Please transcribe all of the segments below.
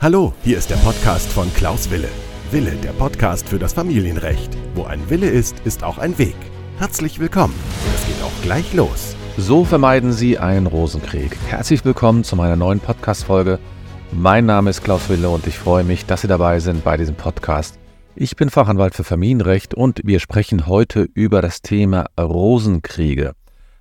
Hallo, hier ist der Podcast von Klaus Wille. Wille, der Podcast für das Familienrecht. Wo ein Wille ist, ist auch ein Weg. Herzlich willkommen. Es geht auch gleich los. So vermeiden Sie einen Rosenkrieg. Herzlich willkommen zu meiner neuen Podcast-Folge. Mein Name ist Klaus Wille und ich freue mich, dass Sie dabei sind bei diesem Podcast. Ich bin Fachanwalt für Familienrecht und wir sprechen heute über das Thema Rosenkriege.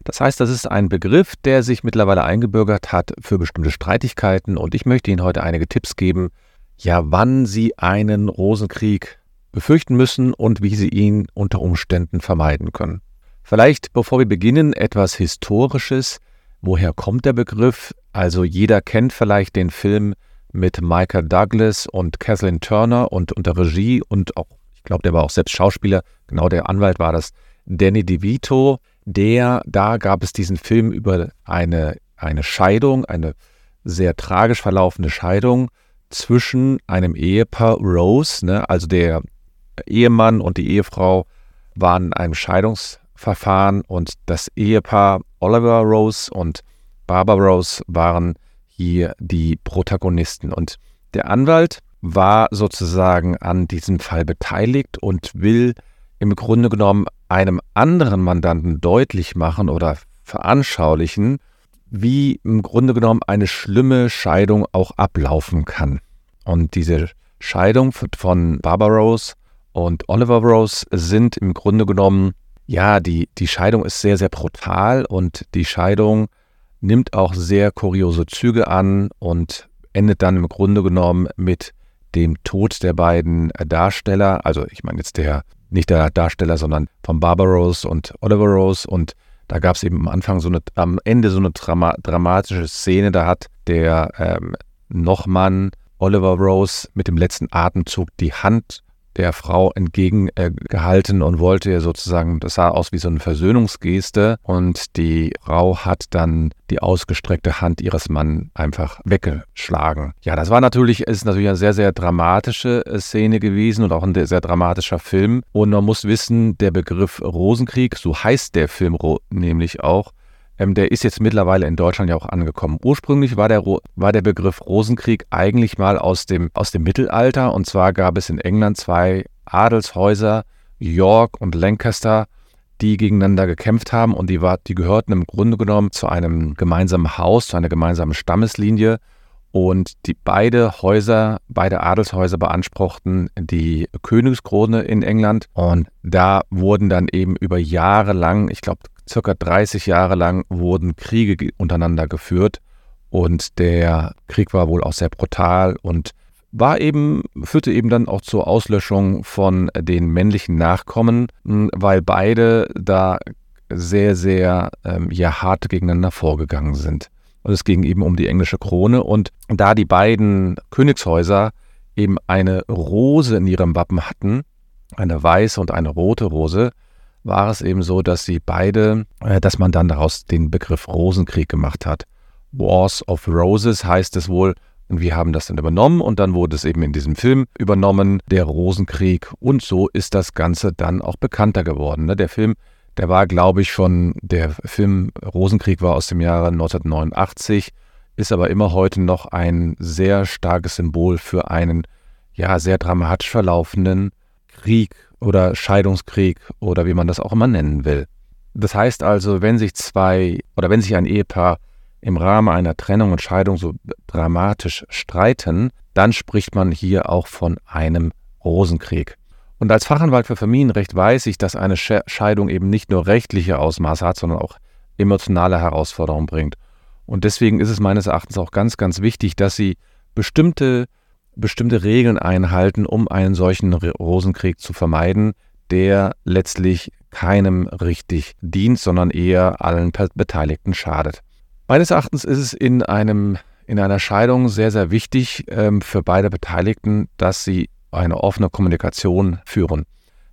Das heißt, das ist ein Begriff, der sich mittlerweile eingebürgert hat für bestimmte Streitigkeiten und ich möchte Ihnen heute einige Tipps geben, ja, wann Sie einen Rosenkrieg befürchten müssen und wie Sie ihn unter Umständen vermeiden können. Vielleicht, bevor wir beginnen, etwas Historisches. Woher kommt der Begriff? Also jeder kennt vielleicht den Film mit Michael Douglas und Kathleen Turner und unter Regie und auch, ich glaube, der war auch selbst Schauspieler, genau der Anwalt war das, Danny DeVito der, da gab es diesen Film über eine, eine Scheidung, eine sehr tragisch verlaufende Scheidung zwischen einem Ehepaar Rose, ne, also der Ehemann und die Ehefrau waren in einem Scheidungsverfahren und das Ehepaar Oliver Rose und Barbara Rose waren hier die Protagonisten. Und der Anwalt war sozusagen an diesem Fall beteiligt und will im Grunde genommen einem anderen Mandanten deutlich machen oder veranschaulichen, wie im Grunde genommen eine schlimme Scheidung auch ablaufen kann. Und diese Scheidung von Barbara Rose und Oliver Rose sind im Grunde genommen, ja, die, die Scheidung ist sehr, sehr brutal und die Scheidung nimmt auch sehr kuriose Züge an und endet dann im Grunde genommen mit dem Tod der beiden Darsteller. Also ich meine jetzt der nicht der Darsteller, sondern von Barbara Rose und Oliver Rose. Und da gab es eben am Anfang so eine, am Ende so eine Drama, dramatische Szene. Da hat der ähm, Nochmann Oliver Rose mit dem letzten Atemzug die Hand der Frau entgegengehalten und wollte ihr sozusagen, das sah aus wie so eine Versöhnungsgeste und die Frau hat dann die ausgestreckte Hand ihres Mannes einfach weggeschlagen. Ja, das war natürlich, ist natürlich eine sehr, sehr dramatische äh, Szene gewesen und auch ein sehr dramatischer Film. Und man muss wissen, der Begriff Rosenkrieg, so heißt der Film nämlich auch, ähm, der ist jetzt mittlerweile in Deutschland ja auch angekommen. Ursprünglich war der, war der Begriff Rosenkrieg eigentlich mal aus dem, aus dem Mittelalter. Und zwar gab es in England zwei Adelshäuser, York und Lancaster, die gegeneinander gekämpft haben. Und die, war, die gehörten im Grunde genommen zu einem gemeinsamen Haus, zu einer gemeinsamen Stammeslinie. Und die beide Häuser, beide Adelshäuser beanspruchten die Königskrone in England. Und da wurden dann eben über Jahre lang, ich glaube circa 30 Jahre lang wurden Kriege untereinander geführt und der Krieg war wohl auch sehr brutal und war eben, führte eben dann auch zur Auslöschung von den männlichen Nachkommen, hm, weil beide da sehr, sehr ähm, ja, hart gegeneinander vorgegangen sind. Und es ging eben um die englische Krone. Und da die beiden Königshäuser eben eine Rose in ihrem Wappen hatten, eine weiße und eine rote Rose, war es eben so, dass sie beide, äh, dass man dann daraus den Begriff Rosenkrieg gemacht hat. Wars of Roses heißt es wohl, und wir haben das dann übernommen und dann wurde es eben in diesem Film übernommen, der Rosenkrieg. Und so ist das Ganze dann auch bekannter geworden. Ne? Der Film, der war, glaube ich, schon, der Film Rosenkrieg war aus dem Jahre 1989, ist aber immer heute noch ein sehr starkes Symbol für einen, ja, sehr dramatisch verlaufenden Krieg oder Scheidungskrieg oder wie man das auch immer nennen will. Das heißt also, wenn sich zwei oder wenn sich ein Ehepaar im Rahmen einer Trennung und Scheidung so dramatisch streiten, dann spricht man hier auch von einem Rosenkrieg. Und als Fachanwalt für Familienrecht weiß ich, dass eine Scheidung eben nicht nur rechtliche Ausmaße hat, sondern auch emotionale Herausforderungen bringt. Und deswegen ist es meines Erachtens auch ganz, ganz wichtig, dass Sie bestimmte bestimmte Regeln einhalten, um einen solchen Rosenkrieg zu vermeiden, der letztlich keinem richtig dient, sondern eher allen Beteiligten schadet. Meines Erachtens ist es in, einem, in einer Scheidung sehr, sehr wichtig ähm, für beide Beteiligten, dass sie eine offene Kommunikation führen.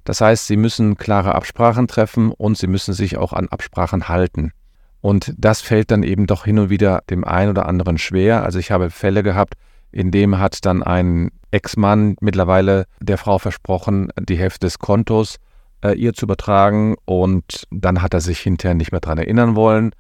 Das heißt, sie müssen klare Absprachen treffen und sie müssen sich auch an Absprachen halten. Und das fällt dann eben doch hin und wieder dem einen oder anderen schwer. Also ich habe Fälle gehabt, in dem hat dann ein Ex-Mann mittlerweile der Frau versprochen, die Hälfte des Kontos äh, ihr zu übertragen und dann hat er sich hinterher nicht mehr daran erinnern wollen.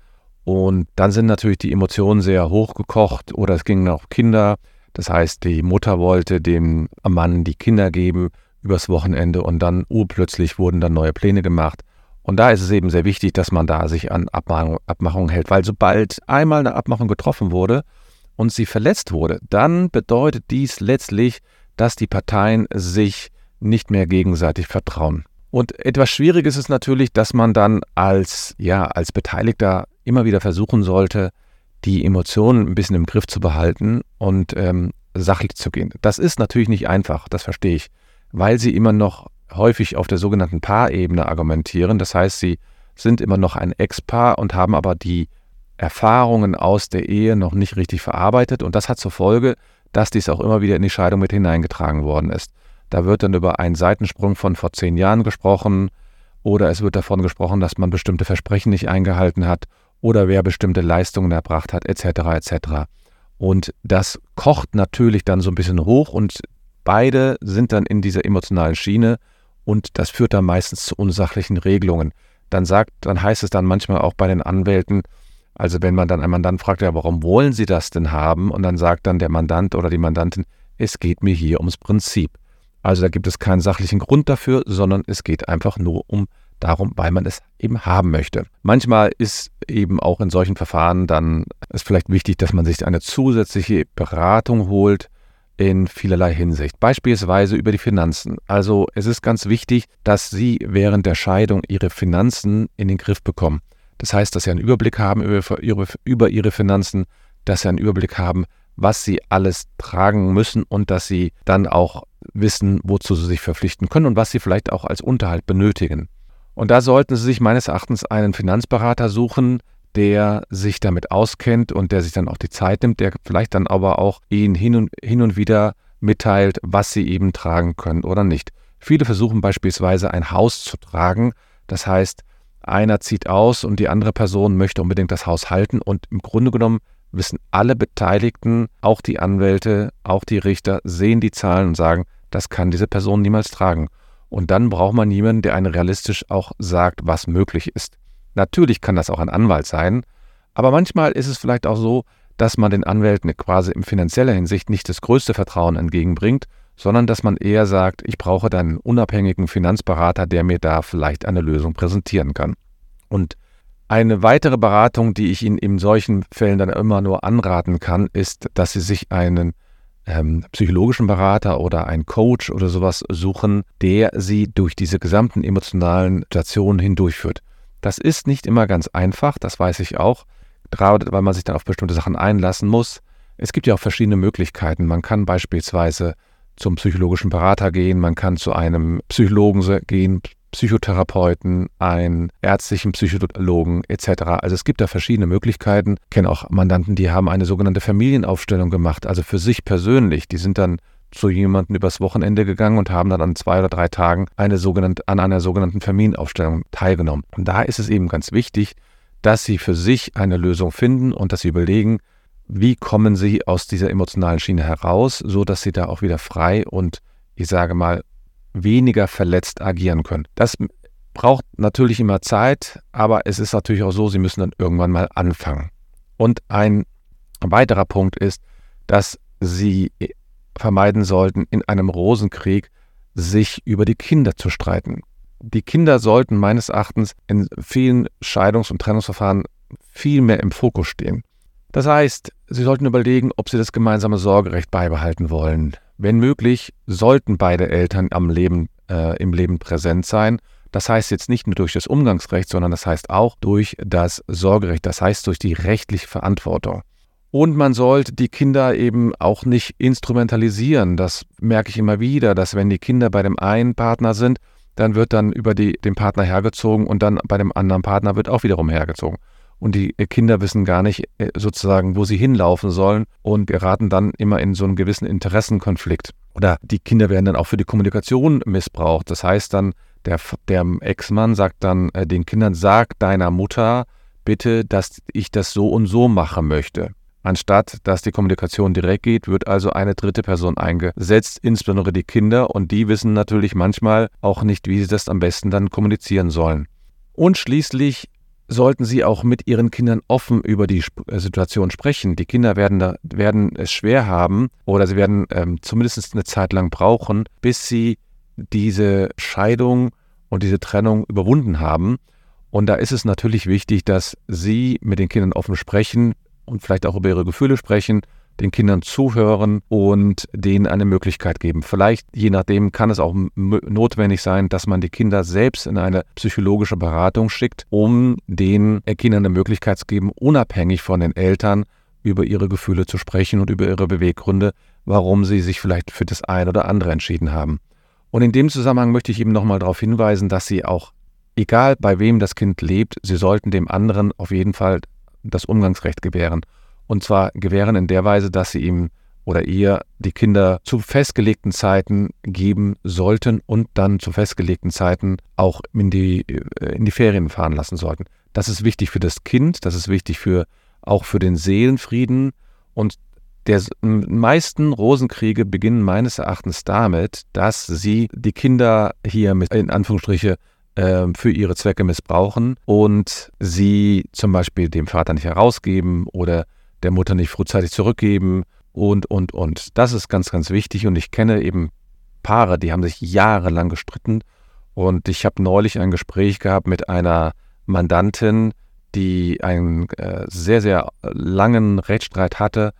Und dann sind natürlich die Emotionen sehr hochgekocht oder es gingen auch Kinder. Das heißt, die Mutter wollte dem Mann die Kinder geben übers Wochenende und dann urplötzlich wurden dann neue Pläne gemacht. Und da ist es eben sehr wichtig, dass man da sich an Abmachungen hält, weil sobald einmal eine Abmachung getroffen wurde und sie verletzt wurde, dann bedeutet dies letztlich, dass die Parteien sich nicht mehr gegenseitig vertrauen. Und etwas schwierig ist es natürlich, dass man dann als, ja, als Beteiligter immer wieder versuchen sollte, die Emotionen ein bisschen im Griff zu behalten und ähm, sachlich zu gehen. Das ist natürlich nicht einfach, das verstehe ich, weil sie immer noch häufig auf der sogenannten Paarebene argumentieren. Das heißt, sie sind immer noch ein Ex-Paar und haben aber die Erfahrungen aus der Ehe noch nicht richtig verarbeitet. Und das hat zur Folge, dass dies auch immer wieder in die Scheidung mit hineingetragen worden ist. Da wird dann über einen Seitensprung von vor zehn Jahren gesprochen oder es wird davon gesprochen, dass man bestimmte Versprechen nicht eingehalten hat oder wer bestimmte Leistungen erbracht hat, etc. etc. Und das kocht natürlich dann so ein bisschen hoch und beide sind dann in dieser emotionalen Schiene und das führt dann meistens zu unsachlichen Regelungen. Dann sagt, dann heißt es dann manchmal auch bei den Anwälten, also wenn man dann einen Mandant fragt, ja, warum wollen Sie das denn haben? Und dann sagt dann der Mandant oder die Mandantin, es geht mir hier ums Prinzip. Also da gibt es keinen sachlichen Grund dafür, sondern es geht einfach nur um darum, weil man es eben haben möchte. Manchmal ist eben auch in solchen Verfahren dann es vielleicht wichtig, dass man sich eine zusätzliche Beratung holt, in vielerlei Hinsicht, beispielsweise über die Finanzen. Also es ist ganz wichtig, dass Sie während der Scheidung Ihre Finanzen in den Griff bekommen. Das heißt, dass Sie einen Überblick haben über, über Ihre Finanzen, dass Sie einen Überblick haben, was Sie alles tragen müssen und dass Sie dann auch wissen, wozu Sie sich verpflichten können und was Sie vielleicht auch als Unterhalt benötigen. Und da sollten Sie sich meines Erachtens einen Finanzberater suchen, der sich damit auskennt und der sich dann auch die Zeit nimmt, der vielleicht dann aber auch Ihnen hin und, hin und wieder mitteilt, was Sie eben tragen können oder nicht. Viele versuchen beispielsweise ein Haus zu tragen. Das heißt, einer zieht aus und die andere Person möchte unbedingt das Haus halten und im Grunde genommen wissen alle Beteiligten, auch die Anwälte, auch die Richter, sehen die Zahlen und sagen, das kann diese Person niemals tragen. Und dann braucht man jemanden, der einen realistisch auch sagt, was möglich ist. Natürlich kann das auch ein Anwalt sein, aber manchmal ist es vielleicht auch so, dass man den Anwälten quasi in finanzieller Hinsicht nicht das größte Vertrauen entgegenbringt, sondern dass man eher sagt, ich brauche dann einen unabhängigen Finanzberater, der mir da vielleicht eine Lösung präsentieren kann. Und eine weitere Beratung, die ich Ihnen in solchen Fällen dann immer nur anraten kann, ist, dass Sie sich einen ähm, psychologischen Berater oder einen Coach oder sowas suchen, der Sie durch diese gesamten emotionalen Situationen hindurchführt. Das ist nicht immer ganz einfach, das weiß ich auch, gerade weil man sich dann auf bestimmte Sachen einlassen muss. Es gibt ja auch verschiedene Möglichkeiten. Man kann beispielsweise zum psychologischen Berater gehen, man kann zu einem Psychologen gehen, Psychotherapeuten, einen ärztlichen Psychologen etc. Also es gibt da verschiedene Möglichkeiten. Ich kenne auch Mandanten, die haben eine sogenannte Familienaufstellung gemacht, also für sich persönlich. Die sind dann zu jemandem übers Wochenende gegangen und haben dann an zwei oder drei Tagen eine sogenannte, an einer sogenannten Familienaufstellung teilgenommen. Und da ist es eben ganz wichtig, dass sie für sich eine Lösung finden und dass sie überlegen, wie kommen sie aus dieser emotionalen Schiene heraus, so dass sie da auch wieder frei und ich sage mal weniger verletzt agieren können. Das braucht natürlich immer Zeit, aber es ist natürlich auch so, sie müssen dann irgendwann mal anfangen. Und ein weiterer Punkt ist, dass sie vermeiden sollten, in einem Rosenkrieg sich über die Kinder zu streiten. Die Kinder sollten meines Erachtens in vielen Scheidungs- und Trennungsverfahren viel mehr im Fokus stehen. Das heißt, Sie sollten überlegen, ob Sie das gemeinsame Sorgerecht beibehalten wollen. Wenn möglich, sollten beide Eltern am Leben, äh, im Leben präsent sein. Das heißt jetzt nicht nur durch das Umgangsrecht, sondern das heißt auch durch das Sorgerecht, das heißt durch die rechtliche Verantwortung. Und man sollte die Kinder eben auch nicht instrumentalisieren. Das merke ich immer wieder, dass wenn die Kinder bei dem einen Partner sind, dann wird dann über die, den Partner hergezogen und dann bei dem anderen Partner wird auch wiederum hergezogen. Und die Kinder wissen gar nicht äh, sozusagen, wo sie hinlaufen sollen und geraten dann immer in so einen gewissen Interessenkonflikt. Oder die Kinder werden dann auch für die Kommunikation missbraucht. Das heißt dann, der, der Ex-Mann sagt dann äh, den Kindern, sag deiner Mutter bitte, dass ich das so und so machen möchte. Anstatt dass die Kommunikation direkt geht, wird also eine dritte Person eingesetzt, insbesondere die Kinder, und die wissen natürlich manchmal auch nicht, wie sie das am besten dann kommunizieren sollen. Und schließlich sollten Sie auch mit Ihren Kindern offen über die äh, Situation sprechen. Die Kinder werden, da, werden es schwer haben oder sie werden ähm, zumindest eine Zeit lang brauchen, bis sie diese Scheidung und diese Trennung überwunden haben. Und da ist es natürlich wichtig, dass Sie mit den Kindern offen sprechen und vielleicht auch über ihre Gefühle sprechen, den Kindern zuhören und denen eine Möglichkeit geben. Vielleicht, je nachdem, kann es auch notwendig sein, dass man die Kinder selbst in eine psychologische Beratung schickt, um den Kindern eine Möglichkeit zu geben, unabhängig von den Eltern über ihre Gefühle zu sprechen und über ihre Beweggründe, warum sie sich vielleicht für das eine oder andere entschieden haben. Und in dem Zusammenhang möchte ich eben nochmal darauf hinweisen, dass Sie auch, egal bei wem das Kind lebt, Sie sollten dem anderen auf jeden Fall das Umgangsrecht gewähren. Und zwar gewähren in der Weise, dass Sie ihm oder ihr die Kinder zu festgelegten Zeiten geben sollten und dann zu festgelegten Zeiten auch in die, äh, in die Ferien fahren lassen sollten. Das ist wichtig für das Kind, das ist wichtig für auch für den Seelenfrieden und der meisten Rosenkriege beginnen meines Erachtens damit, dass sie die Kinder hier mit in Anführungsstriche äh, für ihre Zwecke missbrauchen und sie zum Beispiel dem Vater nicht herausgeben oder der Mutter nicht frühzeitig zurückgeben und, und, und. Das ist ganz, ganz wichtig und ich kenne eben Paare, die haben sich jahrelang gestritten und ich habe neulich ein Gespräch gehabt mit einer Mandantin, die einen äh, sehr, sehr langen Rechtsstreit hatte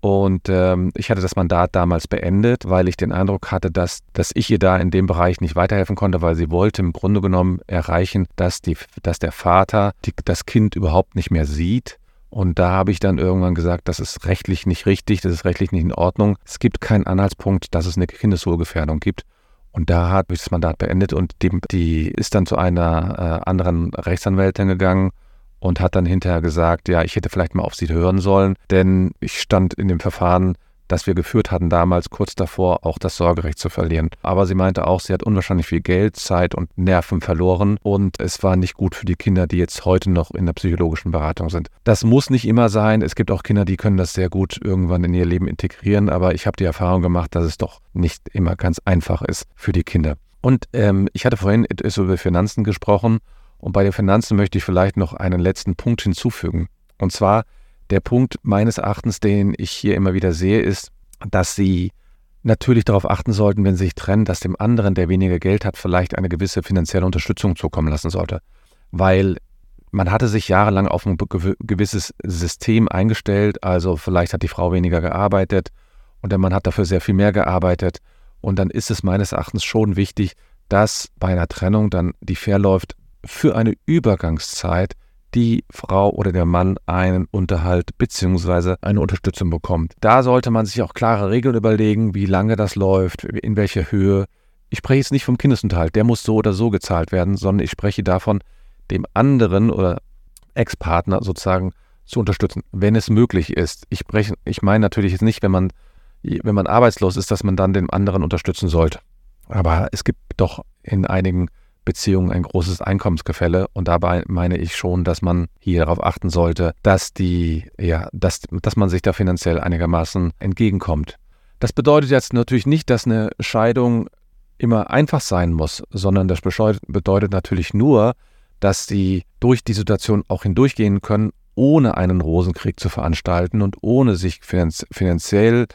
und ähm, ich hatte das Mandat damals beendet, weil ich den Eindruck hatte, dass, dass ich ihr da in dem Bereich nicht weiterhelfen konnte, weil sie wollte im Grunde genommen erreichen, dass, die, dass der Vater die, das Kind überhaupt nicht mehr sieht. Und da habe ich dann irgendwann gesagt, das ist rechtlich nicht richtig, das ist rechtlich nicht in Ordnung. Es gibt keinen Anhaltspunkt, dass es eine Kindeswohlgefährdung gibt. Und da habe ich das Mandat beendet und die, die ist dann zu einer äh, anderen Rechtsanwältin gegangen und hat dann hinterher gesagt, ja, ich hätte vielleicht mal auf sie hören sollen, denn ich stand in dem Verfahren, das wir geführt hatten damals, kurz davor, auch das Sorgerecht zu verlieren. Aber sie meinte auch, sie hat unwahrscheinlich viel Geld, Zeit und Nerven verloren und es war nicht gut für die Kinder, die jetzt heute noch in der psychologischen Beratung sind. Das muss nicht immer sein. Es gibt auch Kinder, die können das sehr gut irgendwann in ihr Leben integrieren, aber ich habe die Erfahrung gemacht, dass es doch nicht immer ganz einfach ist für die Kinder. Und ähm, ich hatte vorhin über Finanzen gesprochen und bei den Finanzen möchte ich vielleicht noch einen letzten Punkt hinzufügen. Und zwar der Punkt meines Erachtens, den ich hier immer wieder sehe, ist, dass Sie natürlich darauf achten sollten, wenn Sie sich trennen, dass dem anderen, der weniger Geld hat, vielleicht eine gewisse finanzielle Unterstützung zukommen lassen sollte. Weil man hatte sich jahrelang auf ein gewisses System eingestellt, also vielleicht hat die Frau weniger gearbeitet und der Mann hat dafür sehr viel mehr gearbeitet. Und dann ist es meines Erachtens schon wichtig, dass bei einer Trennung dann die fair läuft, für eine Übergangszeit die Frau oder der Mann einen Unterhalt bzw. eine Unterstützung bekommt. Da sollte man sich auch klare Regeln überlegen, wie lange das läuft, in welcher Höhe. Ich spreche jetzt nicht vom Kindesunterhalt, der muss so oder so gezahlt werden, sondern ich spreche davon, dem anderen oder Ex-Partner sozusagen zu unterstützen, wenn es möglich ist. Ich, spreche, ich meine natürlich jetzt nicht, wenn man, wenn man arbeitslos ist, dass man dann den anderen unterstützen sollte. Aber es gibt doch in einigen Beziehungen ein großes Einkommensgefälle und dabei meine ich schon, dass man hier darauf achten sollte, dass die, ja, dass, dass man sich da finanziell einigermaßen entgegenkommt. Das bedeutet jetzt natürlich nicht, dass eine Scheidung immer einfach sein muss, sondern das bedeutet natürlich nur, dass sie durch die Situation auch hindurchgehen können, ohne einen Rosenkrieg zu veranstalten und ohne sich finanziell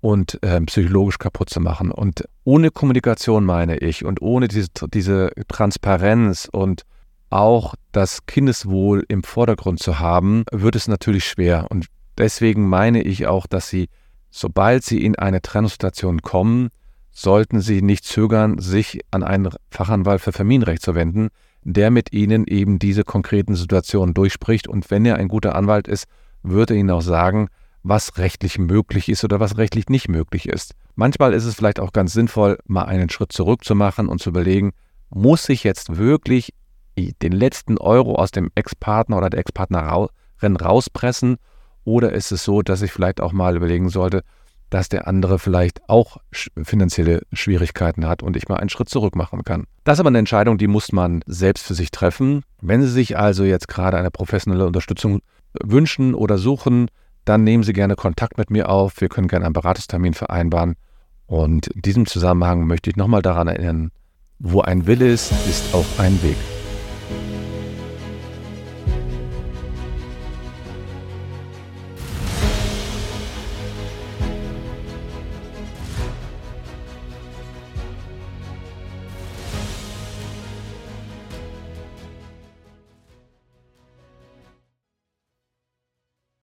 und äh, psychologisch kaputt zu machen. Und ohne Kommunikation meine ich und ohne diese, diese Transparenz und auch das Kindeswohl im Vordergrund zu haben, wird es natürlich schwer. Und deswegen meine ich auch, dass Sie, sobald Sie in eine Trennungssituation kommen, sollten Sie nicht zögern, sich an einen Fachanwalt für Familienrecht zu wenden, der mit Ihnen eben diese konkreten Situationen durchspricht. Und wenn er ein guter Anwalt ist, würde er Ihnen auch sagen, was rechtlich möglich ist oder was rechtlich nicht möglich ist. Manchmal ist es vielleicht auch ganz sinnvoll, mal einen Schritt zurück zu machen und zu überlegen, muss ich jetzt wirklich den letzten Euro aus dem Ex-Partner oder der Ex-Partnerin rauspressen oder ist es so, dass ich vielleicht auch mal überlegen sollte, dass der andere vielleicht auch finanzielle Schwierigkeiten hat und ich mal einen Schritt zurück machen kann. Das ist aber eine Entscheidung, die muss man selbst für sich treffen. Wenn Sie sich also jetzt gerade eine professionelle Unterstützung wünschen oder suchen, dann nehmen Sie gerne Kontakt mit mir auf. Wir können gerne einen Beratungstermin vereinbaren. Und in diesem Zusammenhang möchte ich nochmal daran erinnern, wo ein Wille ist, ist auch ein Weg.